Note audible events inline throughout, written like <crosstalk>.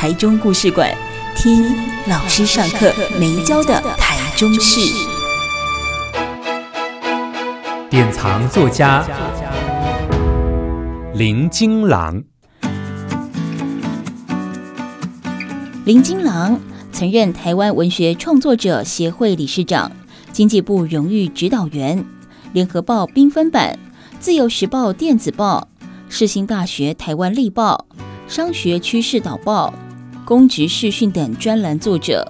台中故事馆，听老师上课没教的台中事。典藏作家林金郎，林金郎。曾任台湾文学创作者协会理事长、经济部荣誉指导员、联合报缤纷版、自由时报电子报、世新大学台湾历报、商学趋势导报、公职视讯等专栏作者，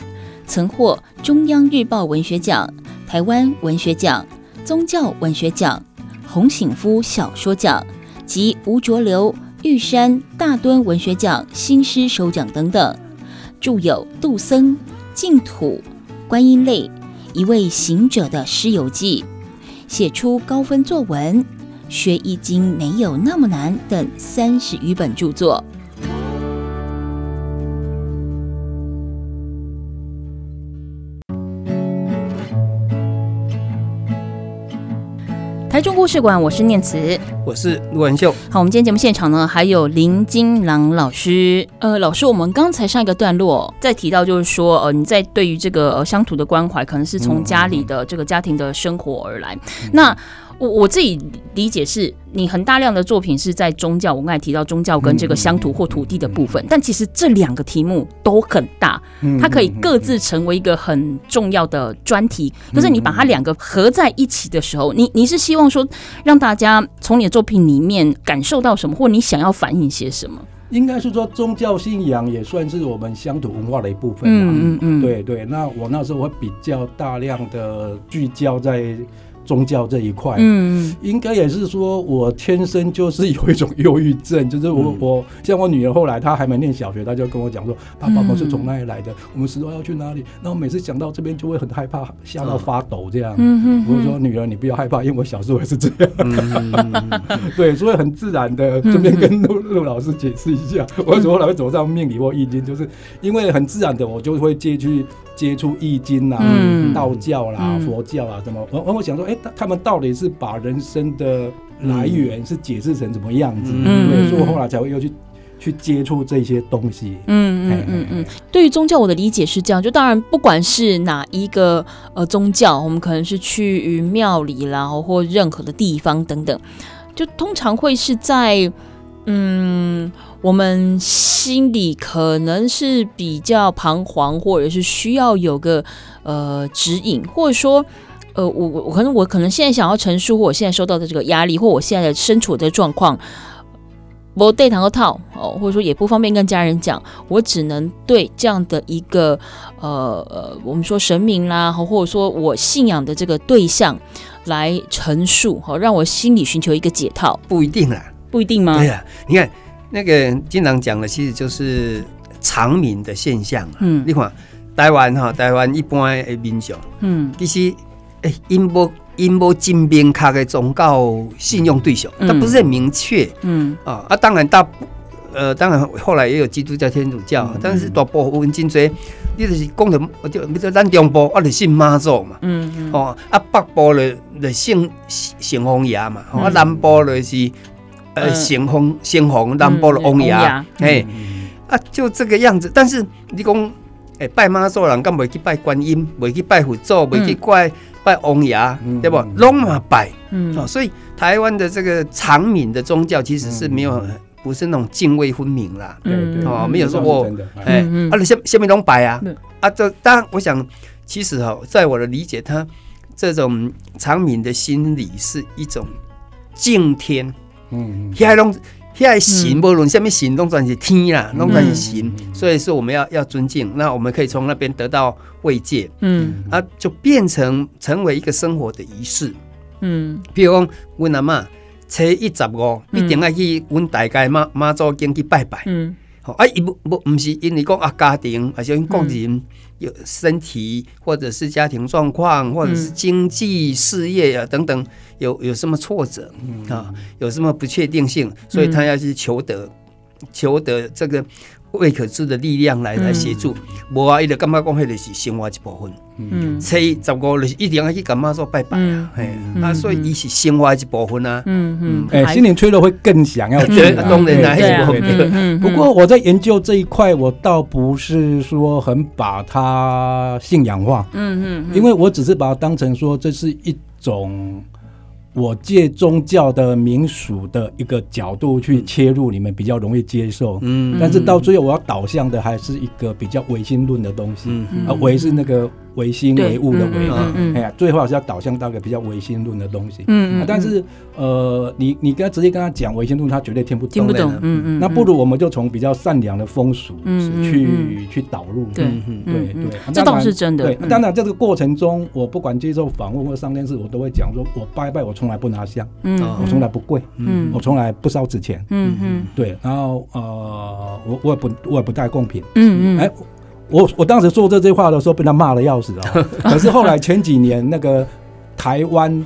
曾获中央日报文学奖、台湾文学奖、宗教文学奖、洪醒夫小说奖及吴浊流、玉山大墩文学奖新诗首奖等等。著有《杜僧》《净土》《观音泪》《一位行者的诗游记》，写出高分作文《学易经没有那么难》等三十余本著作。台中故事馆，我是念慈，我是陆文秀。好，我们今天节目现场呢，还有林金郎老师。呃，老师，我们刚才上一个段落在提到，就是说，呃，你在对于这个乡土的关怀，可能是从家里的这个家庭的生活而来。嗯、那我我自己理解是，你很大量的作品是在宗教，我刚才提到宗教跟这个乡土或土地的部分，但其实这两个题目都很大，它可以各自成为一个很重要的专题。可是你把它两个合在一起的时候，你你是希望说让大家从你的作品里面感受到什么，或你想要反映些什么？应该是说宗教信仰也算是我们乡土文化的一部分。嗯嗯嗯，对对。那我那时候我比较大量的聚焦在。宗教这一块，嗯，应该也是说，我天生就是有一种忧郁症，就是我我像我女儿后来她还没念小学，她就跟我讲说，爸爸我是从那里来的，我们十多要去哪里，然后每次想到这边就会很害怕，吓到发抖这样。嗯，我说女儿你不要害怕，因为我小时候也是这样。嗯，<laughs> 对，所以很自然的这边跟陆陆老师解释一下，我为什么后来会走上命理或易经，就是因为很自然的我就会借去接触易经啊、道教啦、佛教啊什么，我我想说，哎。他们到底是把人生的来源是解释成怎么样子？所以我后来才会又去去接触这些东西。嗯嗯嗯嗯。对于宗教，我的理解是这样：就当然，不管是哪一个呃宗教，我们可能是去于庙里啦，或任何的地方等等，就通常会是在嗯，我们心里可能是比较彷徨，或者是需要有个呃指引，或者说。呃，我我可能我可能现在想要陈述，或我现在受到的这个压力，或我现在的身处的状况，我对堂个套哦，或者说也不方便跟家人讲，我只能对这样的一个呃呃，我们说神明啦，或者说我信仰的这个对象来陈述，好，让我心里寻求一个解套。不一定啦，不一定吗？对呀，你看那个经常讲的，其实就是长民的现象。啊嗯，你看台湾哈，台湾一般的民众，嗯，其实。诶，因无因无真明确的宗教信用对象，它、嗯、不是很明确。嗯啊啊，当然大呃，当然后来也有基督教、天主教，嗯、但是大部分真侪，你就是讲的，我就比如咱中部啊，就信妈祖嘛。嗯嗯。哦啊，北部咧咧信信王爷嘛，啊南部咧是呃圣凤圣凤，南部的王爷。哎啊，就这个样子。但是你讲，哎拜妈祖人，干嘛去拜观音，未去拜佛祖，未去拜。拜王爷，对不？拢嘛拜，嗯，所以台湾的这个长民的宗教其实是没有，不是那种泾渭分明啦，对对，哦，没有说我，哎，啊，你下下面拢拜啊，啊，这当然，我想其实哈，在我的理解，他这种长民的心理是一种敬天，嗯，还拢。现在神，无论什么神，拢算是天啦，拢算是神，所以说我们要要尊敬。那我们可以从那边得到慰藉，嗯，啊，就变成成为一个生活的仪式，嗯，比如讲，阮阿嬷初一十五一定要去阮大家妈妈祖经去拜拜，嗯，好啊，伊不不不是因为讲啊家庭，而是因个人有身体或者是家庭状况，或者是经济事业啊等等，有有什么挫折啊，有什么不确定性，所以他要去求得求得这个。未可知的力量来来协助，无啊，伊就感觉讲，迄个是生活一部分。嗯，初一十五日一定要去干嘛做拜拜啊？嘿，啊，所以伊是生活一部分啊。嗯嗯，哎，心灵脆弱会更想要当然啦，对对。不过我在研究这一块，我倒不是说很把它信仰化。嗯嗯，因为我只是把它当成说这是一种。我借宗教的民俗的一个角度去切入，你们比较容易接受。嗯，但是到最后我要导向的还是一个比较唯心论的东西。嗯嗯，啊，唯是那个。唯心唯物的唯，嗯哎呀，最后还是要导向到一个比较唯心论的东西。嗯嗯。但是，呃，你你跟他直接跟他讲唯心论，他绝对听不懂。听不懂。嗯嗯。那不如我们就从比较善良的风俗去去导入。对对对。这倒是真的。对，当然在这个过程中，我不管接受访问或上电视，我都会讲说，我拜拜，我从来不拿香，嗯，我从来不跪，嗯，我从来不烧纸钱，嗯嗯。对，然后呃，我我也不我也不带贡品，嗯嗯。哎。我我当时说这句话的时候，被他骂的要死啊！<laughs> 可是后来前几年，那个台湾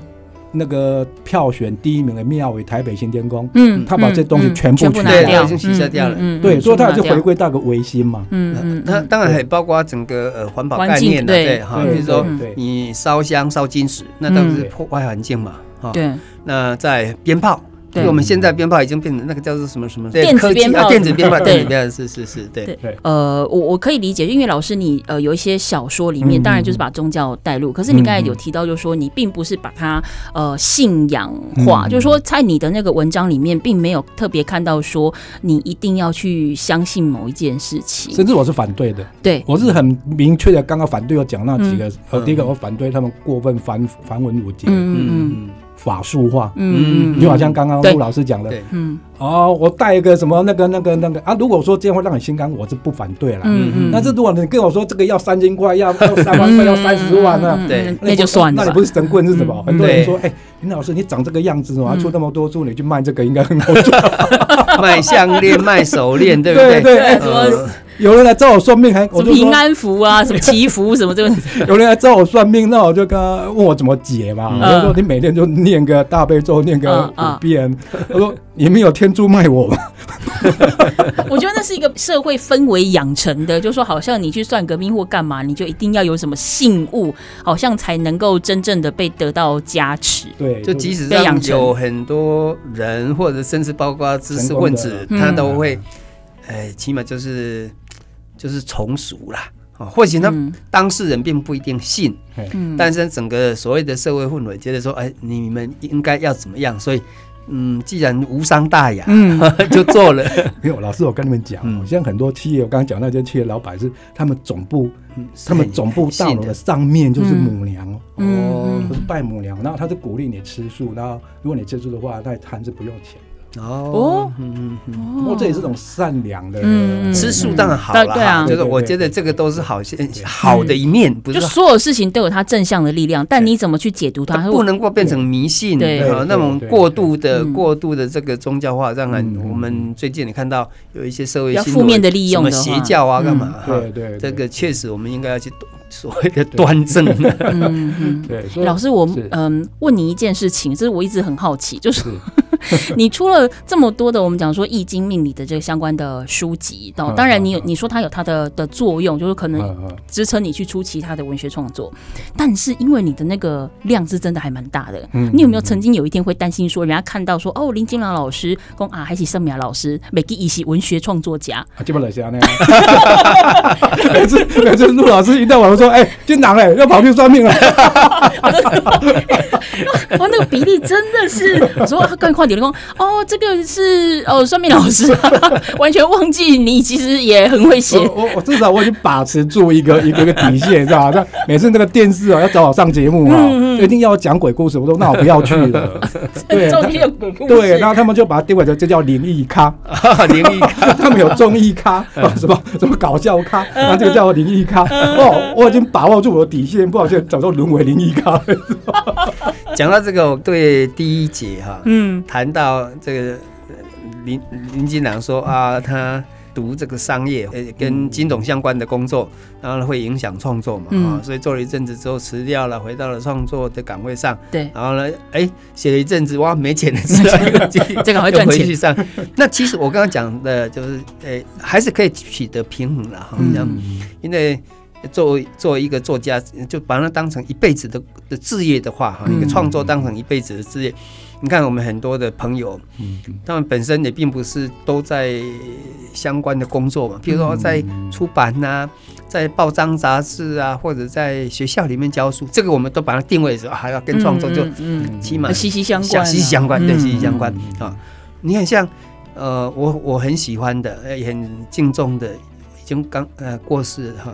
那个票选第一名的庙宇台北新天宫，嗯，他把这东西全部取掉，已经取消掉了。对，所以他就回归到个维新嘛。嗯嗯，那当然还包括整个呃环保概念的，对哈，比如说你烧香烧金纸，那当然是破坏环境嘛。哈，对。那在鞭炮。对，我们现在鞭炮已经变成那个叫做什么什么电子鞭炮，电子鞭炮，电子鞭炮是是是，对对。呃，我我可以理解，因为老师你呃有一些小说里面，当然就是把宗教带入，可是你刚才有提到，就是说你并不是把它呃信仰化，就是说在你的那个文章里面，并没有特别看到说你一定要去相信某一件事情，甚至我是反对的。对，我是很明确的，刚刚反对我讲那几个，呃，第一个我反对他们过分繁繁文缛节。嗯嗯。法术化，嗯，就好像刚刚陆老师讲的，嗯，哦，我带一个什么那个那个那个啊，如果说这样会让你心甘，我是不反对了，嗯嗯，但是如果你跟我说这个要三千块，要要 <laughs> 三万块，要三十万呢，对，那就算了，那你不是神棍是什么？很多人说，哎，林老师你长这个样子哦，出那么多书，你去卖这个应该很好赚，<laughs> 卖项链卖手链，对不对？对对。有人来找我算命，还什么平安符啊，<laughs> 什么祈福什么这个。<laughs> 有人来找我算命，那我就跟他问我怎么解嘛。我说你每天就念个大悲咒，念个五遍。我说你们有天珠卖我吗？<laughs> 我觉得那是一个社会氛围养成的，就是说好像你去算革命或干嘛，你就一定要有什么信物，好像才能够真正的被得到加持。对，就即使上有很多人，或者甚至包括知识分子，他都会，哎，起码就是。就是从俗啦，啊，或许呢当事人并不一定信，嗯，但是整个所谓的社会氛围觉得说，哎，你们应该要怎么样？所以，嗯，既然无伤大雅，嗯，<laughs> 就做了。<laughs> 没有，老师，我跟你们讲，嗯，现在很多企业，我刚刚讲那些企业老板是他们总部，他们总部大楼的上面就是母娘哦，就是拜母娘，然后他是鼓励你吃素，然后如果你吃素的话，那摊子不用钱。哦，嗯嗯，不过这也是种善良的，吃素当然好了，对啊，就是我觉得这个都是好些好的一面，不是所有事情都有它正向的力量，但你怎么去解读它，不能够变成迷信，对，那种过度的过度的这个宗教化，让人我们最近你看到有一些社会负面的利用，什么邪教啊，干嘛？对对，这个确实我们应该要去所谓的端正。<laughs> 嗯嗯，对。老师，我嗯问你一件事情，就是我一直很好奇，就是。<laughs> 你出了这么多的我们讲说易经命理的这个相关的书籍，当然你有你说它有它的的作用，就是可能支撑你去出其他的文学创作，但是因为你的那个量是真的还蛮大的，你有没有曾经有一天会担心说，人家看到说哦林金郎老师公啊还是盛苗老师，每个一些文学创作家，基本来是那样，<laughs> 每次每次陆老师一到晚上说哎金郎哎要跑去算命了，哇 <laughs> 那个比例真的是我说更快点。哦，这个是哦，算命老师，<laughs> 完全忘记你其实也很会写。我我至少我已经把持住一个 <laughs> 一个一个底线，知道吧？每次那个电视啊要找我上节目啊，一定要讲鬼故事，我说那我不要去了。<laughs> 对，对，然后他们就把它定位成这叫灵异咖，灵异咖，他们有综艺咖，什么什么搞笑咖，然后这个叫灵异咖。哦，我已经把握住我的底线，不好意思，早就沦为灵异咖。讲到这个，我对第一节哈，嗯，谈到这个林林金良说啊，他读这个商业，呃，跟金融相关的工作，然后呢会影响创作嘛，啊、嗯，所以做了一阵子之后辞掉了，回到了创作的岗位上。对，然后呢，哎，写了一阵子，哇，没钱了，<laughs> 知道 <laughs> 这个会赚钱上。<laughs> 那其实我刚刚讲的就是，呃，还是可以取得平衡了哈，这样，因为。作为作为一个作家，就把它当成一辈子的的志业的话，哈，一个创作当成一辈子的志业。你看我们很多的朋友，他们本身也并不是都在相关的工作嘛，比如说在出版呐、啊，在报章杂志啊，或者在学校里面教书，这个我们都把它定位是还要跟创作就起码息息相关，息息相关，对，息息相关啊。你看像呃，我我很喜欢的，也很敬重的，已经刚呃过世哈。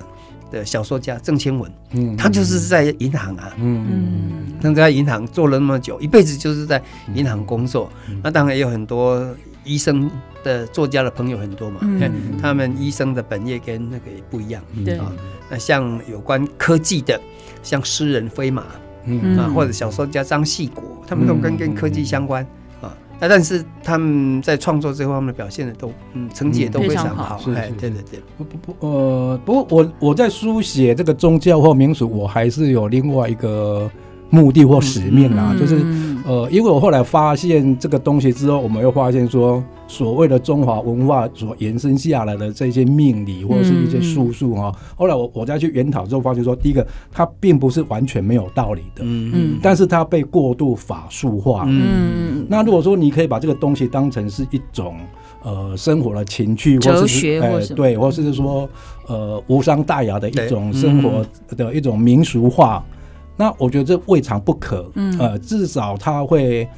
的小说家郑清文，嗯，他就是在银行啊，嗯嗯，他在银行做了那么久，一辈子就是在银行工作。嗯、那当然也有很多医生的作家的朋友很多嘛，嗯，他们医生的本业跟那个也不一样，对啊。那像有关科技的，像诗人飞马，嗯啊，或者小说家张系国，他们都跟跟科技相关。那但是他们在创作这方面表现的都，嗯，成绩也都非常好。哎，对对对，不不不，呃，不过我我在书写这个宗教或民俗，我还是有另外一个。目的或使命啊，就是呃，因为我后来发现这个东西之后，我们又发现说，所谓的中华文化所延伸下来的这些命理或者是一些术数哈，后来我我再去研讨之后，发现说，第一个它并不是完全没有道理的，嗯。嗯，但是它被过度法术化，嗯，那如果说你可以把这个东西当成是一种呃生活的情趣，或者是呃对，或者是说呃无伤大雅的一种生活的一种民俗化。那我觉得这未尝不可，嗯，呃，至少它会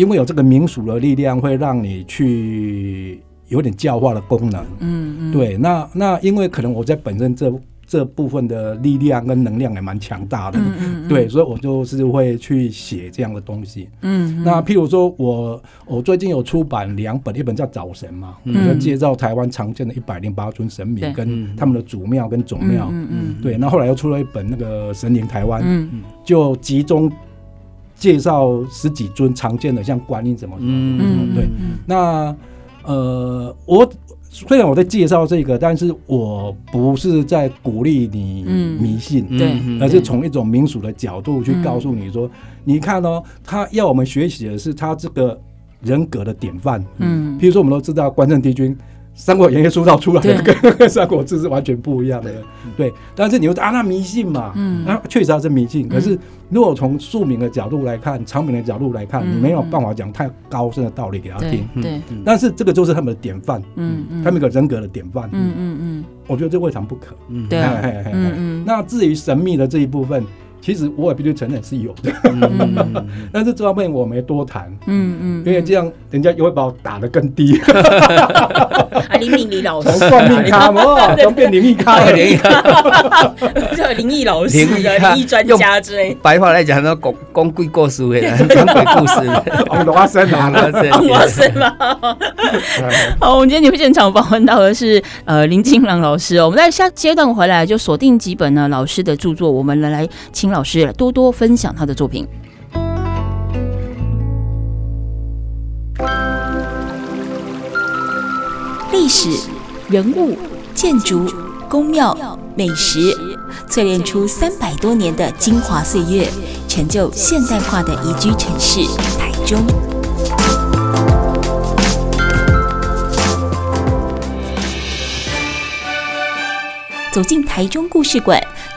因为有这个民俗的力量，会让你去有点教化的功能，嗯嗯，对，那那因为可能我在本身这。这部分的力量跟能量也蛮强大的，嗯嗯嗯、对，所以我就是会去写这样的东西。嗯，嗯，那譬如说我我最近有出版两本，一本叫《早神》嘛，嗯，就介绍台湾常见的一百零八尊神明跟他们的祖庙跟总庙。嗯嗯，对，那后，后来又出了一本那个《神灵台湾》，嗯，就集中介绍十几尊常见的，像观音什么什么，嗯，对，那呃我。虽然我在介绍这个，但是我不是在鼓励你迷信，嗯、对，而是从一种民俗的角度去告诉你说，嗯、你看哦，他要我们学习的是他这个人格的典范，嗯，比如说我们都知道关圣帝君。《三国演义》塑造出来的跟《三国志》是完全不一样的，对。但是你又啊，那迷信嘛，嗯，那确实它是迷信。可是如果从庶民的角度来看，常民的角度来看，你没有办法讲太高深的道理给他听，对。但是这个就是他们的典范，嗯嗯，他们一个人格的典范，嗯嗯嗯，我觉得这未尝不可，嗯，对，嗯嗯。那至于神秘的这一部分。其实我也必须承认是有的，<laughs> 但是这方面我没多谈，嗯嗯，因为这样人家又会把我打得更低。<laughs> 啊，林敏李老师，算命咖嘛，<laughs> 都变灵异咖了，灵异咖，叫灵异老师、灵异专家之类。白话来讲，那讲讲鬼故事的，讲鬼故事，讲罗阿生啊，罗阿生嘛。好，我们今天节目现场访问到的是呃林金郎老师哦。我们在下阶段回来就锁定几本呢老师的著作，我们来来请。老师多多分享他的作品。历史、人物、建筑、宫庙、美食，淬炼出三百多年的精华岁月，成就现代化的宜居城市台中。走进台中故事馆。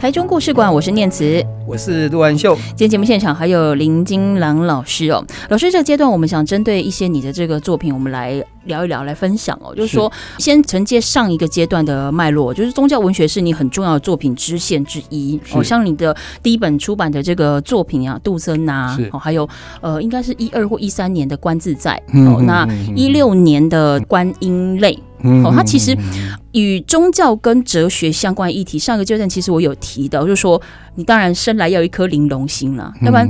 台中故事馆，我是念慈。我是陆安秀，今天节目现场还有林金郎老师哦。老师，这个阶段我们想针对一些你的这个作品，我们来聊一聊，来分享哦。就是说，先承接上一个阶段的脉络，就是宗教文学是你很重要的作品支线之一。哦，像你的第一本出版的这个作品啊，杜森啊，哦，还有呃，应该是一二或一三年的观自在，哦，那一六年的观音泪。哦，它其实与宗教跟哲学相关议题，上个阶段其实我有提到，就是说你当然生来要一颗玲珑心了，要不然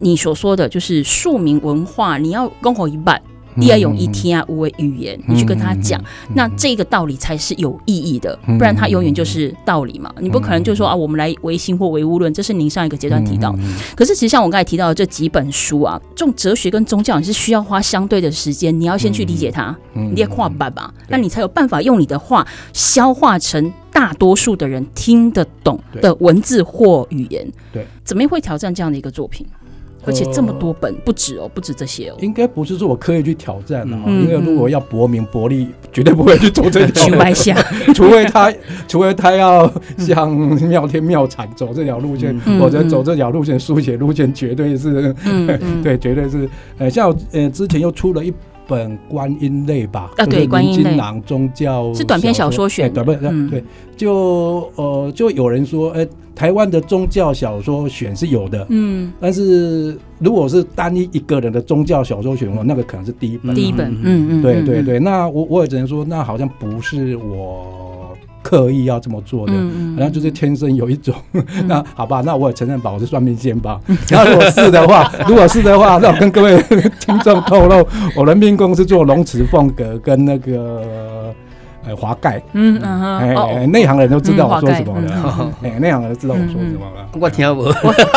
你所说的就是庶民文化，你要攻好一半。你要用一天啊五位语言，你去跟他讲，那这个道理才是有意义的，不然他永远就是道理嘛。你不可能就说啊，我们来唯心或唯物论，这是您上一个阶段提到。可是其实像我刚才提到的这几本书啊，这种哲学跟宗教，你是需要花相对的时间，你要先去理解它，你得跨版吧，那你才有办法用你的话消化成大多数的人听得懂的文字或语言。对，怎么会挑战这样的一个作品？而且这么多本不止哦，不止这些哦。应该不是说我刻意去挑战的，因为如果要博名博利，绝对不会去做这条路。<laughs> 除非他，除非他要像妙天妙产走这条路线，或者走这条路线书写路线，绝对是，<laughs> 对，绝对是。呃，像呃之前又出了一本观音类吧，啊对，观音类宗教是短篇小说选，对不对？对，就呃就有人说，哎。台湾的宗教小说选是有的，嗯，但是如果是单一一个人的宗教小说选的话，那个可能是第一本，第一本，嗯嗯，对对对，那我我也只能说，那好像不是我刻意要这么做的，好像就是天生有一种，<laughs> 那好吧，那我也承认吧，我是算命仙吧，<laughs> 然后如果是的话，如果是的话，那我跟各位 <laughs> 听众透露，我的命宫是做龙池凤阁跟那个。呃，华盖，嗯嗯。哼，哎，内行人都知道我说什么了，<laughs> 哎，内行人都知道我说什么了。我听不，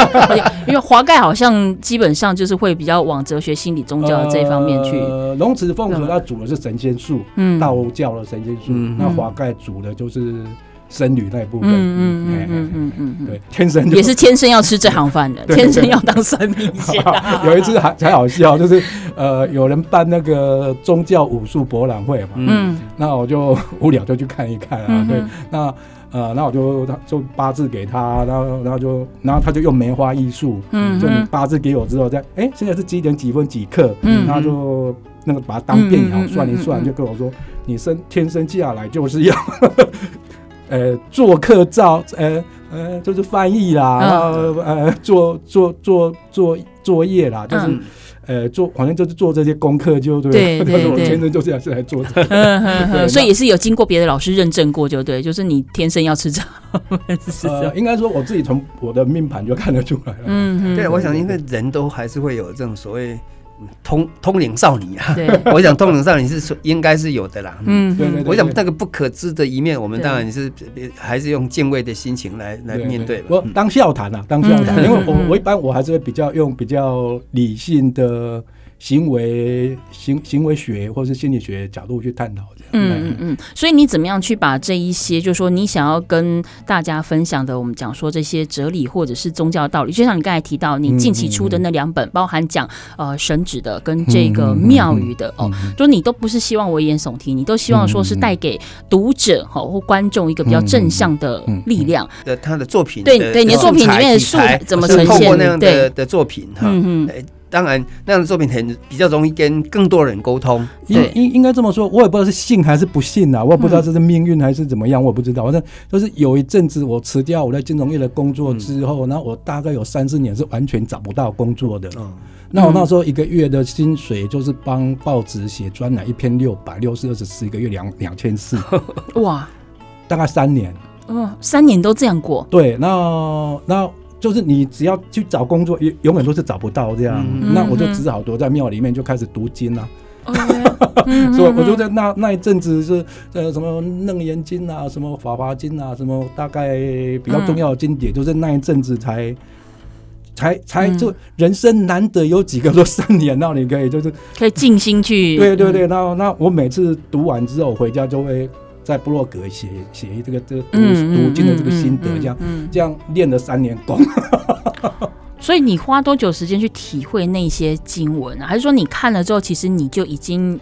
<laughs> 因为华盖好像基本上就是会比较往哲学、心理、宗教的这一方面去。呃，龙池凤雏它主的是神仙术，嗯，道教的神仙术，那华盖主的就是。僧侣那一部分，嗯嗯嗯嗯嗯嗯，对，天生也是天生要吃这行饭的，<laughs> 天生要当算命仙。<laughs> 有一次还才好笑，就是呃，有人办那个宗教武术博览会嘛，嗯，那我就无聊就去看一看啊，对，那呃，那我就他就八字给他，然后然后就然后他就用梅花易数，嗯，就你八字给我之后，再哎，现在是几点几分几刻，嗯，然后就那个把它当便条算一算，就跟我说，你生天生下来就是要。呃，做客照，呃呃，就是翻译啦，然后呃，做做做做作业啦，就是呃，做反正就是做这些功课，就 <laughs> 对。对对对。我天生就这样是来做这个，<laughs> 所以也是有经过别的老师认证过，就对，就是你天生要吃这。呃，应该说我自己从我的命盘就看得出来了。嗯，对，我想因为人都还是会有这种所谓。通通灵少女啊，<laughs> 我想通灵少女是说应该是有的啦。嗯，对对。我想那个不可知的一面，我们当然是还是用敬畏的心情来来面对。我当笑谈啊，当笑谈，因为我我一般我还是会比较用比较理性的。行为行行为学或是心理学角度去探讨。嗯嗯嗯。所以你怎么样去把这一些，就是说你想要跟大家分享的，我们讲说这些哲理或者是宗教道理，就像你刚才提到，你近期出的那两本，包含讲呃神旨的跟这个庙宇的哦，就你都不是希望危言耸听，你都希望说是带给读者哈或观众一个比较正向的力量。的他的作品，对对，你的作品里面的素材怎么呈现？那样的的作品哈，嗯嗯。当然，那样的作品很比较容易跟更多人沟通。应应应该这么说，我也不知道是信还是不信啊，我也不知道这是命运还是怎么样，我也不知道。反正就是有一阵子，我辞掉我在金融业的工作之后，然后我大概有三四年是完全找不到工作的。嗯，那我那时候一个月的薪水就是帮报纸写专栏，一篇六百，六十二十四，一个月两两千四。<laughs> 哇，大概三年。嗯，三年都这样过。对，那那。就是你只要去找工作，永永远都是找不到这样。嗯、那我就只好躲在庙里面，就开始读经了。<laughs> 所以我就在那那一阵子是呃什么《楞严经》啊，什么《法华经》啊，什么大概比较重要的经典，嗯、就是那一阵子才才才就人生难得有几个说三年，让你可以就是可以静心去。对对对，那那我每次读完之后回家就会。在部落格写写这个这个读读经的这个心得，这样这样练了三年功。<laughs> 所以你花多久时间去体会那些经文啊？还是说你看了之后，其实你就已经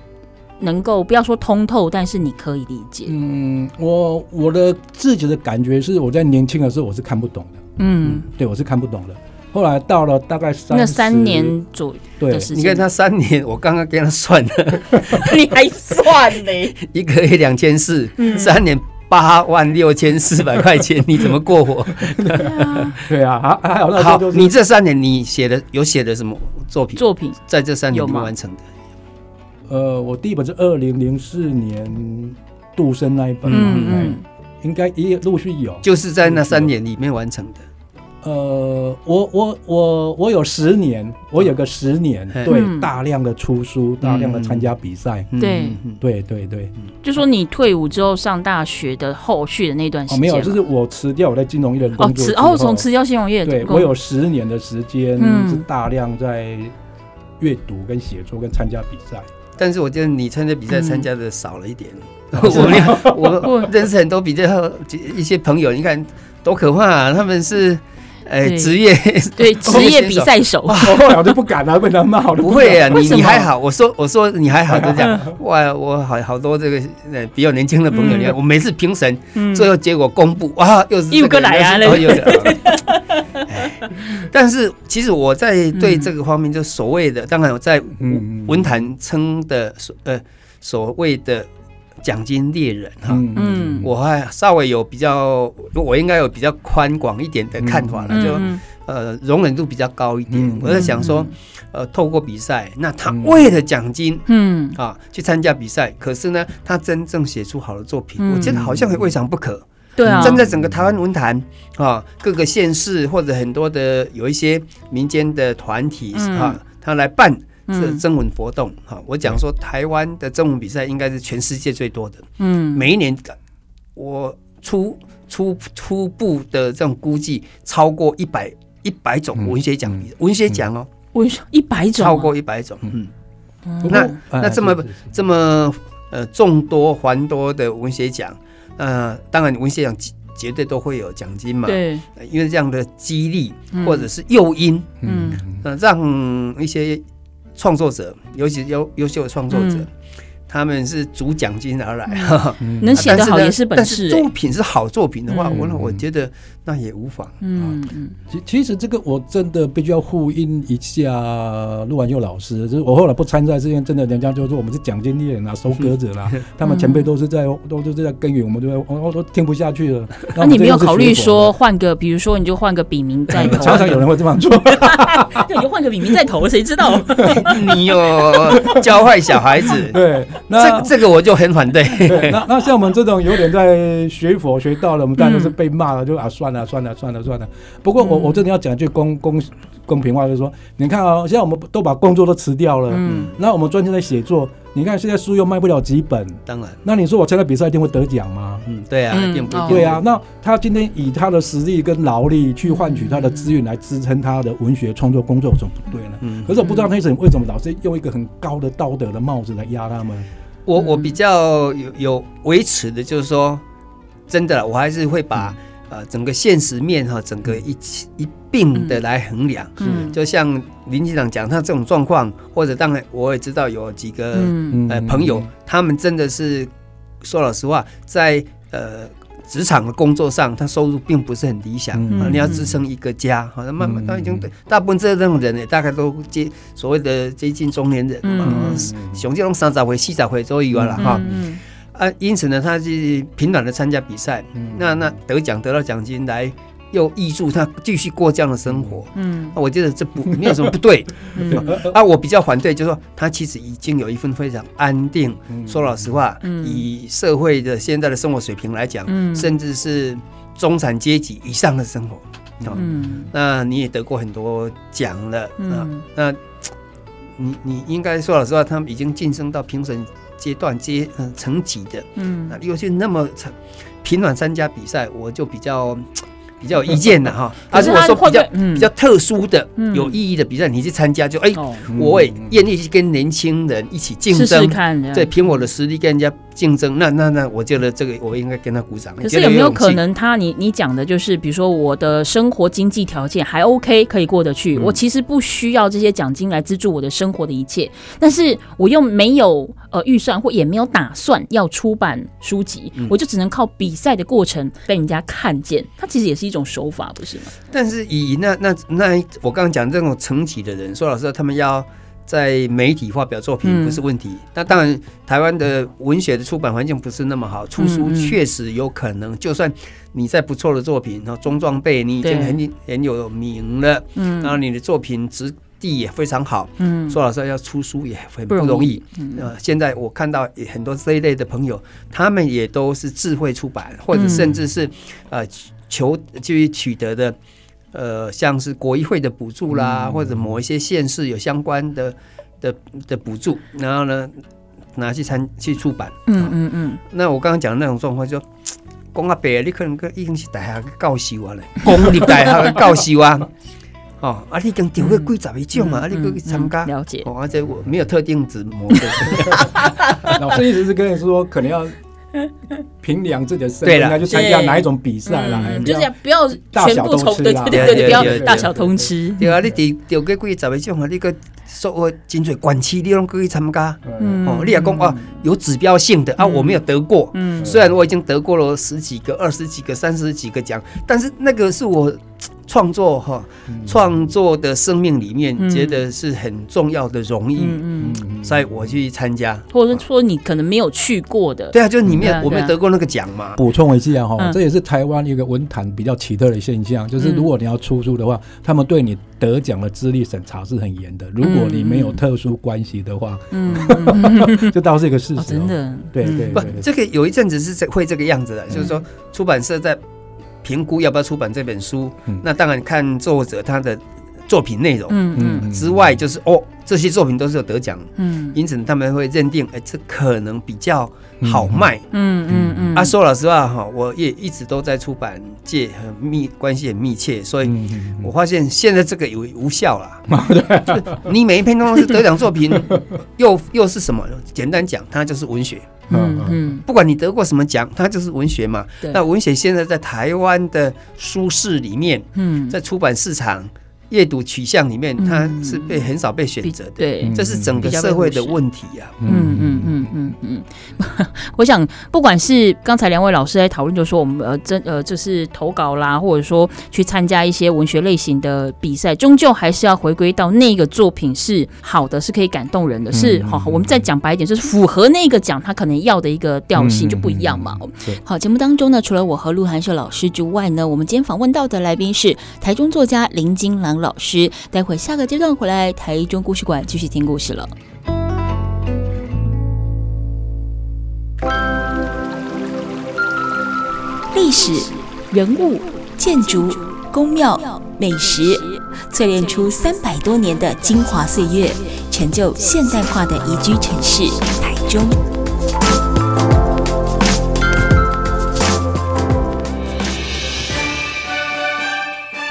能够不要说通透，但是你可以理解？嗯，我我的自己的感觉是，我在年轻的时候我是看不懂的。嗯，对，我是看不懂的。后来到了大概三那三年左右的时间，你看他三年，我刚刚跟他算了，你还算呢？<laughs> 一个月两千四，三年八万六千四百块钱，你怎么过活？对啊，<laughs> 还还好那好，你这三年你写的有写的什么作品？作品在这三年里面完成的？呃，我第一本是二零零四年杜生那一本嗯嗯，应该也陆续有，就是在那三年里面完成的。呃，我我我我有十年，我有个十年，嗯、对，大量的出书，嗯、大量的参加比赛，嗯、对。对对对，就说你退伍之后上大学的后续的那段时间、哦，没有，就是我辞掉我在金融业的工作，哦，从辞掉金融业，对我有十年的时间是大量在阅读跟写作跟参加比赛。但是我觉得你参加比赛参加的少了一点。嗯、<laughs> 我 <laughs> 我认识很多比较一些朋友，你看多可怕啊！他们是呃职业对职业 <laughs> 比赛手，我 <laughs> 后来我就不敢了，被他骂。不会啊，你你还好。我说我说你还好，就这样。哇，我好好多这个呃比较年轻的朋友，你看我每次评审，最后结果公布，哇，又是又个来啊，又但是其实我在对这个方面，就所谓的，当然我在文坛称的所呃所谓的奖金猎人哈，嗯，我还稍微有比较，我应该有比较宽广一点的看法了，就呃容忍度比较高一点。我在想说，呃，透过比赛，那他为了奖金，嗯。啊去参加比赛，可是呢，他真正写出好的作品，我觉得好像也未尝不可。对啊，站在整个台湾文坛啊，各个县市或者很多的有一些民间的团体啊，他来办这征文活动哈。我讲说，台湾的征文比赛应该是全世界最多的。嗯，每一年我初初初步的这种估计，超过一百一百种文学奖，文学奖哦，文学一百种，超过一百种。嗯，那那这么这么呃众多繁多的文学奖。呃，当然，文学奖绝对都会有奖金嘛。对，因为这样的激励或者是诱因，嗯，呃，让一些创作者，尤其是优优秀的创作者。嗯他们是主奖金而来，<laughs> 能写得好也是本事。但是作品是好作品的话，我我觉得那也无妨。嗯嗯，其其实这个我真的必须要呼应一下陆完佑老师，就是我后来不参赛，是因为真的人家就说我们是奖金猎人啊，<laughs> 收割者啦，<laughs> 他们前辈都是在都都是在耕耘，我们就我都听不下去了。那你没有考虑说换个，比如说你就换个笔名再投？常常有人会这么做，对，你就换个笔名再投，谁知道？<laughs> 你有教坏小孩子，<laughs> 对。那这这个我就很反对。那那像我们这种有点在学佛学道的，我们当然都是被骂了，就啊算了算了算了算了。不过我我真的要讲一句公公公平话，就是说，你看啊，现在我们都把工作都辞掉了，嗯，那我们专心在写作。你看现在书又卖不了几本，当然，那你说我参加比赛一定会得奖吗？嗯，对啊，一定不一定。对啊，那他今天以他的实力跟劳力去换取他的资源来支撑他的文学创作工作，有什么不对呢？嗯，可是我不知道那些人为什么老是用一个很高的道德的帽子来压他们。我我比较有有维持的，就是说，真的，我还是会把呃整个现实面哈，整个一起一并的来衡量。嗯，就像林局长讲，他这种状况，或者当然我也知道有几个呃朋友，他们真的是说老实话，在呃。职场的工作上，他收入并不是很理想啊。你要支撑一个家，好像慢慢他已经大部分这种人呢，大概都接所谓的接近中年人嘛，熊这种三十回、四十回左右了哈。啊，因此呢，他是频繁的参加比赛，那那得奖得到奖金来。又挹注他继续过这样的生活，嗯，我觉得这不没有什么不对，<laughs> 啊，我比较反对，就是说他其实已经有一份非常安定，说老实话，以社会的现在的生活水平来讲，甚至是中产阶级以上的生活，嗯，那你也得过很多奖了，啊，那你你应该说老实话，他们已经晋升到评审阶段阶嗯层级的，嗯，那尤其那么频繁参加比赛，我就比较。<tsk> 比较有意见的哈，<laughs> 他如果说比较比较特殊的、有意义的比赛，你去参加就哎，我也愿意去跟年轻人一起竞争，对，凭我的实力跟人家竞争，那那那，我觉得这个我应该跟他鼓掌。可是有没有可能，他你你讲的就是，比如说我的生活经济条件还 OK，可以过得去，我其实不需要这些奖金来资助我的生活的一切，但是我又没有呃预算或也没有打算要出版书籍，我就只能靠比赛的过程被人家看见，他其实也是。一种手法不是吗？但是以那那那我刚刚讲这种层级的人，说老实话，他们要在媒体发表作品不是问题。那当然，台湾的文学的出版环境不是那么好，出书确实有可能。就算你在不错的作品，然后中壮辈，你已经很很有名了，嗯，然后你的作品质地也非常好，嗯，说老实话，要出书也很不容易。呃，现在我看到很多这一类的朋友，他们也都是智慧出版，或者甚至是呃。求就是取得的，呃，像是国议会的补助啦，嗯、或者某一些县市有相关的的的补助，然后呢拿去参去出版。嗯嗯嗯。那我刚刚讲的那种状况，就讲阿伯，你可能已经是大学教授啊了，公立大学的教授啊。<laughs> 哦，啊，你跟丢个几十个奖嘛，啊，你去参加了解。哦，而且我没有特定指模的。<laughs> 老师意思是跟你说，可能要 <laughs> 评量自己的身份，应该去参加哪一种比赛啦？就是不要全部从对对对，不要大小通吃。对啊，你丢丢个几十个奖啊，你个说真济管期，你拢可以参加。哦，你也讲啊，有指标性的啊，我没有得过。嗯，虽然我已经得过了十几个、二十几个、三十几个奖，但是那个是我。创作哈，创作的生命里面，觉得是很重要的荣誉，嗯嗯，所以我去参加，或者说你可能没有去过的，对啊，就是你没有，我没有得过那个奖嘛。补充一下哈，这也是台湾一个文坛比较奇特的现象，就是如果你要出书的话，他们对你得奖的资历审查是很严的。如果你没有特殊关系的话，嗯，<laughs> 这倒是一个事实，真的，对对，不，这个有一阵子是会这个样子的，就是说出版社在。评估要不要出版这本书，嗯、那当然看作者他的作品内容，嗯嗯。之外，就是哦，这些作品都是有得奖，嗯，因此他们会认定，哎，这可能比较好卖，嗯嗯嗯。啊，说老实话哈，我也一直都在出版界很密关系很密切，所以我发现现在这个有无效了。<laughs> 你每一篇都是得奖作品，<laughs> 又又是什么？简单讲，它就是文学。嗯嗯，不管你得过什么奖，它就是文学嘛。对那文学现在在台湾的书市里面，嗯，在出版市场。阅读取向里面，它是被很少被选择的，对，这是整个社会的问题呀。嗯嗯嗯嗯嗯，我想，不管是刚才两位老师在讨论，就说我们呃真呃就是投稿啦，或者说去参加一些文学类型的比赛，终究还是要回归到那个作品是好的，是可以感动人的，是好。我们再讲白一点，就是符合那个奖他可能要的一个调性就不一样嘛。好，节目当中呢，除了我和鹿晗秀老师之外呢，我们今天访问到的来宾是台中作家林金郎老师，待会下个阶段回来，台中故事馆继续听故事了。历史、人物、建筑、宫庙、美食，淬炼出三百多年的精华岁月，成就现代化的宜居城市台中。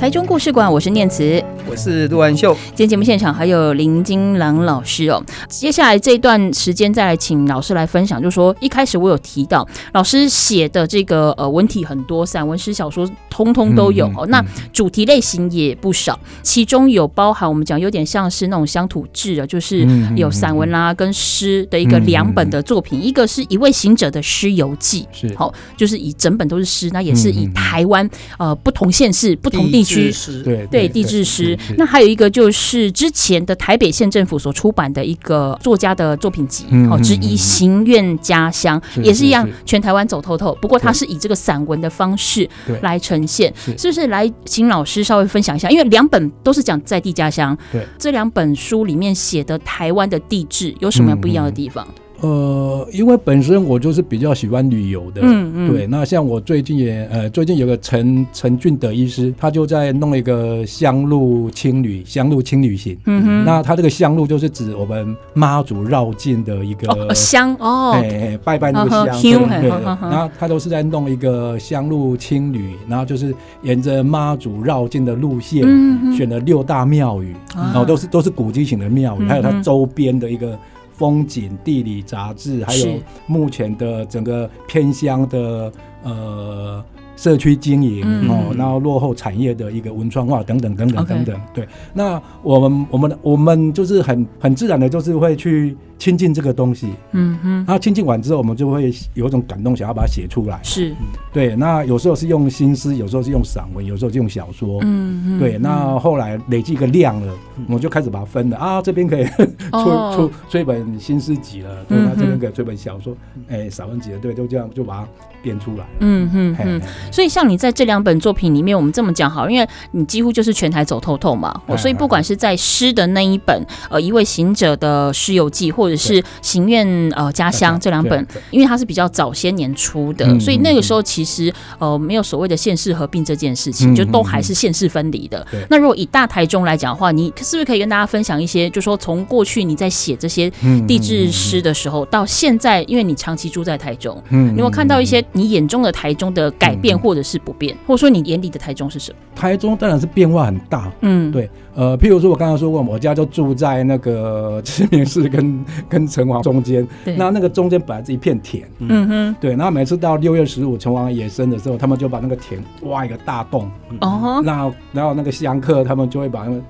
台中故事馆，我是念慈，我是杜文秀。今天节目现场还有林金郎老师哦。接下来这一段时间再来请老师来分享，就是说一开始我有提到老师写的这个呃文体很多，散文诗小说通通都有哦。那主题类型也不少，其中有包含我们讲有点像是那种乡土志啊，就是有散文啦、啊、跟诗的一个两本的作品，一个是一位行者的诗游记，是好，就是以整本都是诗，那也是以台湾呃不同县市、不同地区。诗对对地质师，那还有一个就是之前的台北县政府所出版的一个作家的作品集哦之一《行愿家乡》，也是一样全台湾走透透。不过它是以这个散文的方式来呈现，是不是？来请老师稍微分享一下，因为两本都是讲在地家乡，对这两本书里面写的台湾的地质有什么样不一样的地方？呃，因为本身我就是比较喜欢旅游的，嗯嗯，对。那像我最近也呃，最近有个陈陈俊德医师，他就在弄一个香路青旅，香路青旅行。嗯哼。那他这个香路就是指我们妈祖绕境的一个香哦，哎，拜拜那个香，对对。然后他都是在弄一个香路青旅，然后就是沿着妈祖绕境的路线，选了六大庙宇，然后都是都是古迹型的庙宇，还有它周边的一个。风景、地理杂志，还有目前的整个偏乡的呃社区经营哦，然后落后产业的一个文创化等等等等等等。对，那我们我们我们就是很很自然的，就是会去。亲近这个东西，嗯哼，然后亲近完之后，我们就会有一种感动，想要把它写出来。是，对。那有时候是用心诗，有时候是用散文，有时候是用小说。嗯哼，对。那后来累积一个量了，我们就开始把它分了啊，这边可以 <laughs> 出出出一本新诗集了，对，那这边可以出一本小说，哎，散文集了，对，就这样就把它编出来。嗯哼嗯。所以像你在这两本作品里面，我们这么讲好，因为你几乎就是全台走透透嘛，所以不管是在诗的那一本，呃，一位行者的诗游记，或者是行愿呃家乡这两本，因为它是比较早些年出的，所以那个时候其实呃没有所谓的县市合并这件事情，就都还是县市分离的。那如果以大台中来讲的话，你是不是可以跟大家分享一些，就说从过去你在写这些地质诗的时候，到现在，因为你长期住在台中，嗯，你有没有看到一些你眼中的台中的改变或者是不变，或者说你眼里的台中是什么？台中当然是变化很大，嗯，对，呃，譬如说我刚刚说过，我家就住在那个 <laughs> 慈明寺跟跟城隍中间，那那个中间本来是一片田，嗯。哼，对，然后每次到六月十五城隍爷生的时候，他们就把那个田挖一个大洞，哦，然后然后那个香客他们就会把那个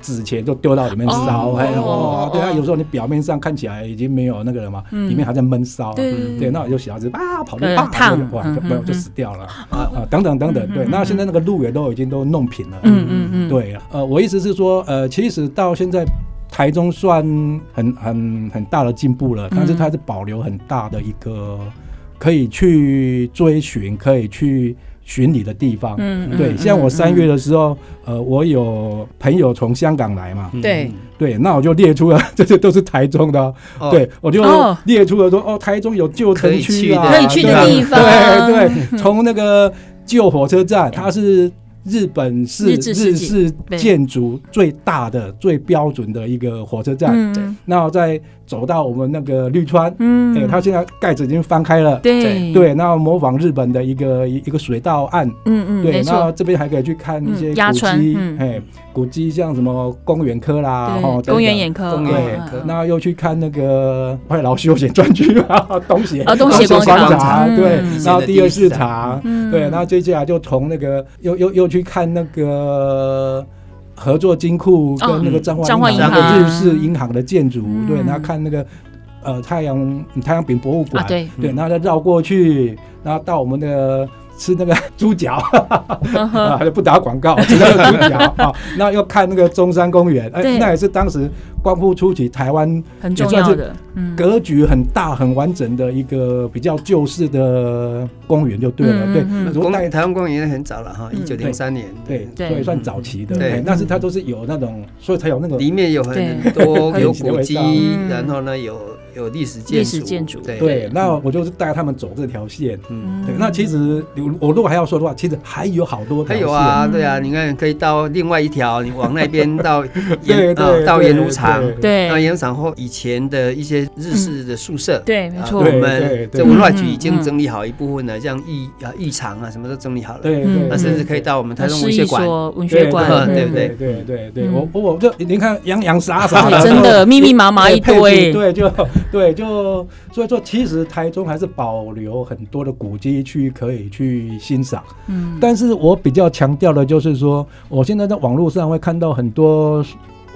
纸钱就丢到里面烧，哎，哇，对啊，有时候你表面上看起来已经没有那个了嘛，里面还在闷烧，对，那有小孩子啊跑进啊，哇，就没有就死掉了。啊啊，等等等等，对，那现在那个路也都已经都弄平了，嗯嗯嗯，对，呃，我意思是说，呃，其实到现在。台中算很很很大的进步了，但是它是保留很大的一个可以去追寻、可以去巡礼的地方。嗯，对，像我三月的时候，呃，我有朋友从香港来嘛，对。对，那我就列出了 <laughs> 这些都是台中的，对，我就列出了说，哦，台中有旧城区啊，可以去的地方，对对，从那个旧火车站，它是。日本是日式建筑最大的、最标准的一个火车站。那在走到我们那个绿川，嗯，哎，它现在盖子已经翻开了，对。对，那模仿日本的一个一个水道岸，嗯嗯，对，那这边还可以去看一些古迹，哎，古迹像什么公园科啦，哦，公园眼科，对，那又去看那个外劳休闲专区啊，东协啊，东协广场，对，然后第二市场，对，那接下来就从那个又又又去看那个。合作金库跟那个彰化银行的日式银行的建筑，对，然后看那个呃太阳太阳饼博物馆，对。对，然后再绕过去，然后到我们的。吃那个猪脚，<laughs> 啊，不打广告，吃那个猪脚 <laughs> 啊，那又看那个中山公园，哎，那也是当时光复初期台湾也算是格局很大、很完整的一个比较旧式的公园，就对了。对，公台湾公园很早了哈，一九零三年，对，所以算早期的。对，但是它都是有那种，所以才有那个里面有很多 <laughs> 有古迹，然后呢有。有历史建筑，历史建筑，对对，那我就是带他们走这条线，嗯，对。那其实我如果还要说的话，其实还有好多条线，还有啊，对啊，你看可以到另外一条，你往那边到 <laughs> 到盐埕厂，对，那盐埕厂后以前的一些日式的宿舍，对，没错，我们这文化局已经整理好一部分了，像浴啊浴场啊什么都整理好了，对，那甚至可以到我们台中文学馆，文学馆，对不对？对对对，我我就您看洋洋洒洒的，真的密密麻麻一堆，对，就。对，就所以说，其实台中还是保留很多的古迹去可以去欣赏。嗯，但是我比较强调的就是说，我现在在网络上会看到很多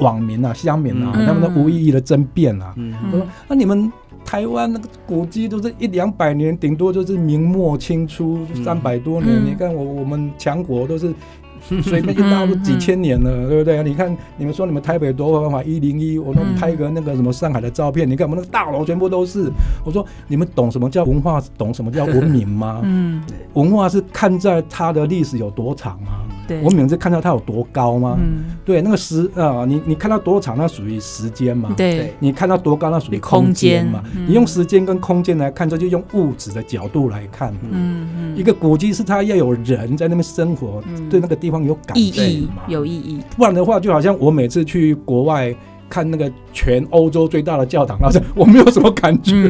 网民啊、乡民啊，他们的无意义的争辩啊。嗯，我说那你们台湾那个古迹都是一两百年，顶多就是明末清初三百多年。你看我我们强国都是。<laughs> 随便一拉都几千年了，对不对？你看，你们说你们台北多繁华，一零一，我们拍个那个什么上海的照片，你看我们那个大楼全部都是。我说，你们懂什么叫文化？懂什么叫文明吗？嗯，文化是看在它的历史有多长吗？对，文明是看到它有多高吗？嗯，对，那个时啊，你你看到多长，那属于时间嘛？对，你看到多高，那属于空间嘛？你用时间跟空间来看，这就用物质的角度来看。嗯嗯，一个古迹是它要有人在那边生活，对那个地方有感情嘛？有意义。不然的话，就好像我每次去国外看那个全欧洲最大的教堂，好像 <laughs> 我没有什么感觉。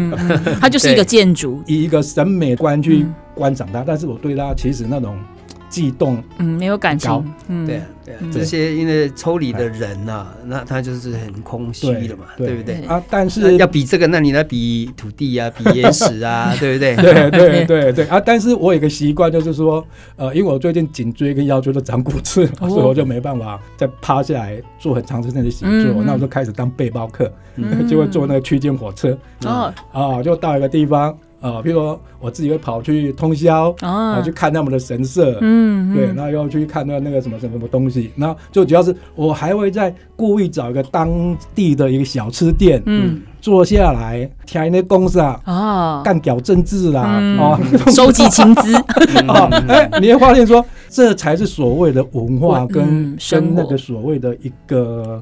它就是一个建筑，<laughs> 以一个审美观去观赏它，但是我对它其实那种。悸动，嗯，没有感情，嗯，对啊，对啊，这些因为抽离的人呐，那他就是很空虚的嘛，对不对？啊？但是要比这个，那你来比土地啊，<laughs> 比岩石啊，<laughs> 对不对？对对对对。啊！但是我有个习惯，就是说，呃，因为我最近颈椎跟腰椎都长骨刺，所以我就没办法再趴下来做很长时间的写作，那我就开始当背包客，<laughs> 就会坐那个区间火车，啊啊，就到一个地方。啊，比如说我自己会跑去通宵啊，去看他们的神社，嗯，对，然后又去看那那个什么什么什么东西，然后就主要是我还会在故意找一个当地的一个小吃店，嗯，坐下来听那公司啊，啊，干屌政治啦，啊，收集情资，啊，<laughs> 哎，你会发现说，这才是所谓的文化跟跟那个所谓的一个。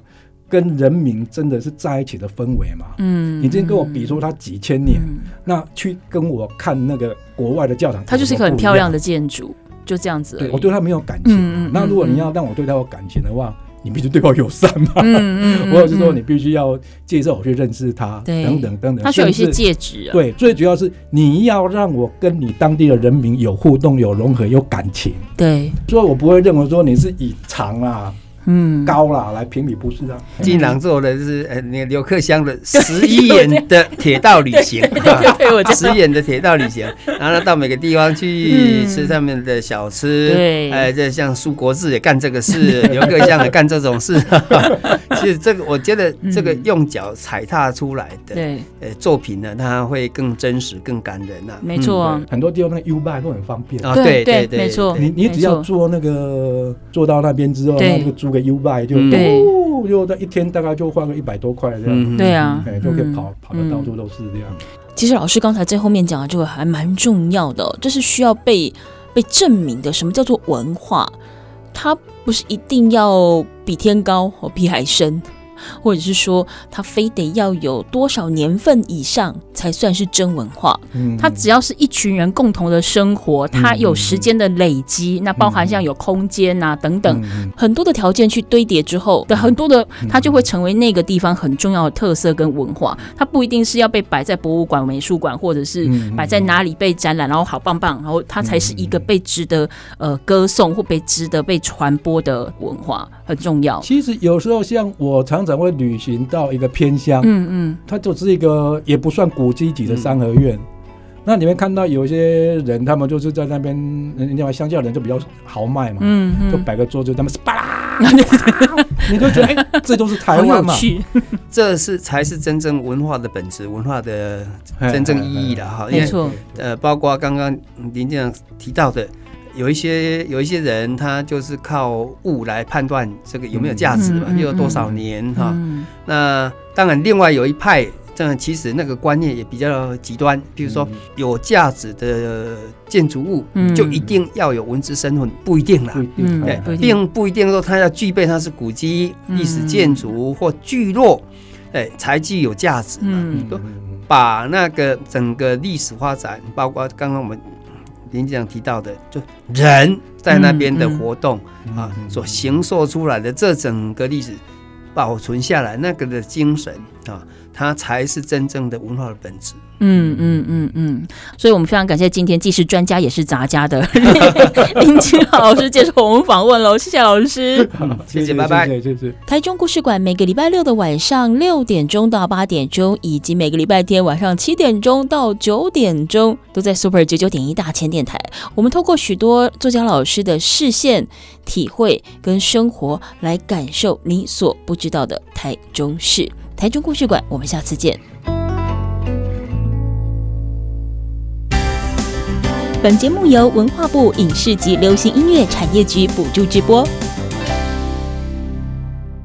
跟人民真的是在一起的氛围嘛？嗯，你今天跟我比说他几千年，嗯、那去跟我看那个国外的教堂，它就是一个很漂亮的建筑，就这样子。对，我对它没有感情。嗯、那如果你要让我对它有感情的话，嗯、你必须对我友善嘛。嗯，<laughs> 或者是说你必须要介绍我去认识他，对等等等等。他需要一些戒指啊。对，最主要是你要让我跟你当地的人民有互动、有融合、有感情。对，所以我不会认为说你是以长啊。嗯，高啦，来评比不是啊。金狼做的是呃，那个刘克襄的十一眼的铁道旅行，<laughs> 十一眼的铁道旅行，然后到每个地方去吃上面的小吃，对，哎，这像苏国志也干这个事，<laughs> 刘克襄也干这种事。<laughs> 其实这个，我觉得这个用脚踩踏出来的，对，呃，作品呢，它会更真实、更感人呐。没错，很多地方那个 U bike 都很方便。啊。对对对，没错。你你只要坐那个坐到那边之后，那个租个 U bike 就嗯，就在一天大概就换个一百多块这样。对啊，就可以跑跑的到处都是这样。其实老师刚才在后面讲的这个还蛮重要的，这是需要被被证明的。什么叫做文化？它不是一定要比天高或比海深。或者是说，它非得要有多少年份以上才算是真文化？嗯，他只要是一群人共同的生活，它有时间的累积，那包含像有空间啊等等很多的条件去堆叠之后的很多的，它就会成为那个地方很重要的特色跟文化。它不一定是要被摆在博物馆、美术馆，或者是摆在哪里被展览，然后好棒棒，然后它才是一个被值得呃歌颂或被值得被传播的文化，很重要。其实有时候像我常常。会旅行到一个偏乡，嗯嗯，它就是一个也不算古迹级的三合院。嗯、那你会看到有些人，他们就是在那边，人家乡下人就比较豪迈嘛，嗯嗯，就摆个桌子，他们是巴拉，<laughs> 你就觉得哎、欸，这都是台湾嘛，<laughs> 这是才是真正文化的本质，文化的真正意义的哈。没错，呃，包括刚刚林舰长提到的。有一些有一些人，他就是靠物来判断这个有没有价值嘛，又有多少年哈。那当然，另外有一派，这样其实那个观念也比较极端。比如说，有价值的建筑物就一定要有文字身份，不一定啦。对，并不一定说它要具备它是古迹、历史建筑或聚落，哎，才具有价值嘛。都把那个整个历史发展，包括刚刚我们。林局长提到的，就人在那边的活动、嗯嗯、啊，所形塑出来的这整个历史保存下来，那个的精神啊，它才是真正的文化的本质。嗯嗯嗯嗯，所以我们非常感谢今天既是专家也是杂家的 <laughs> 林金老老师接受我们访问喽，谢谢老师，谢谢，拜拜，谢谢。台中故事馆每个礼拜六的晚上六点钟到八点钟，以及每个礼拜天晚上七点钟到九点钟，都在 Super 九九点一大千电台。我们透过许多作家老师的视线、体会跟生活，来感受你所不知道的台中市。台中故事馆，我们下次见。本节目由文化部影视及流行音乐产业局补助直播。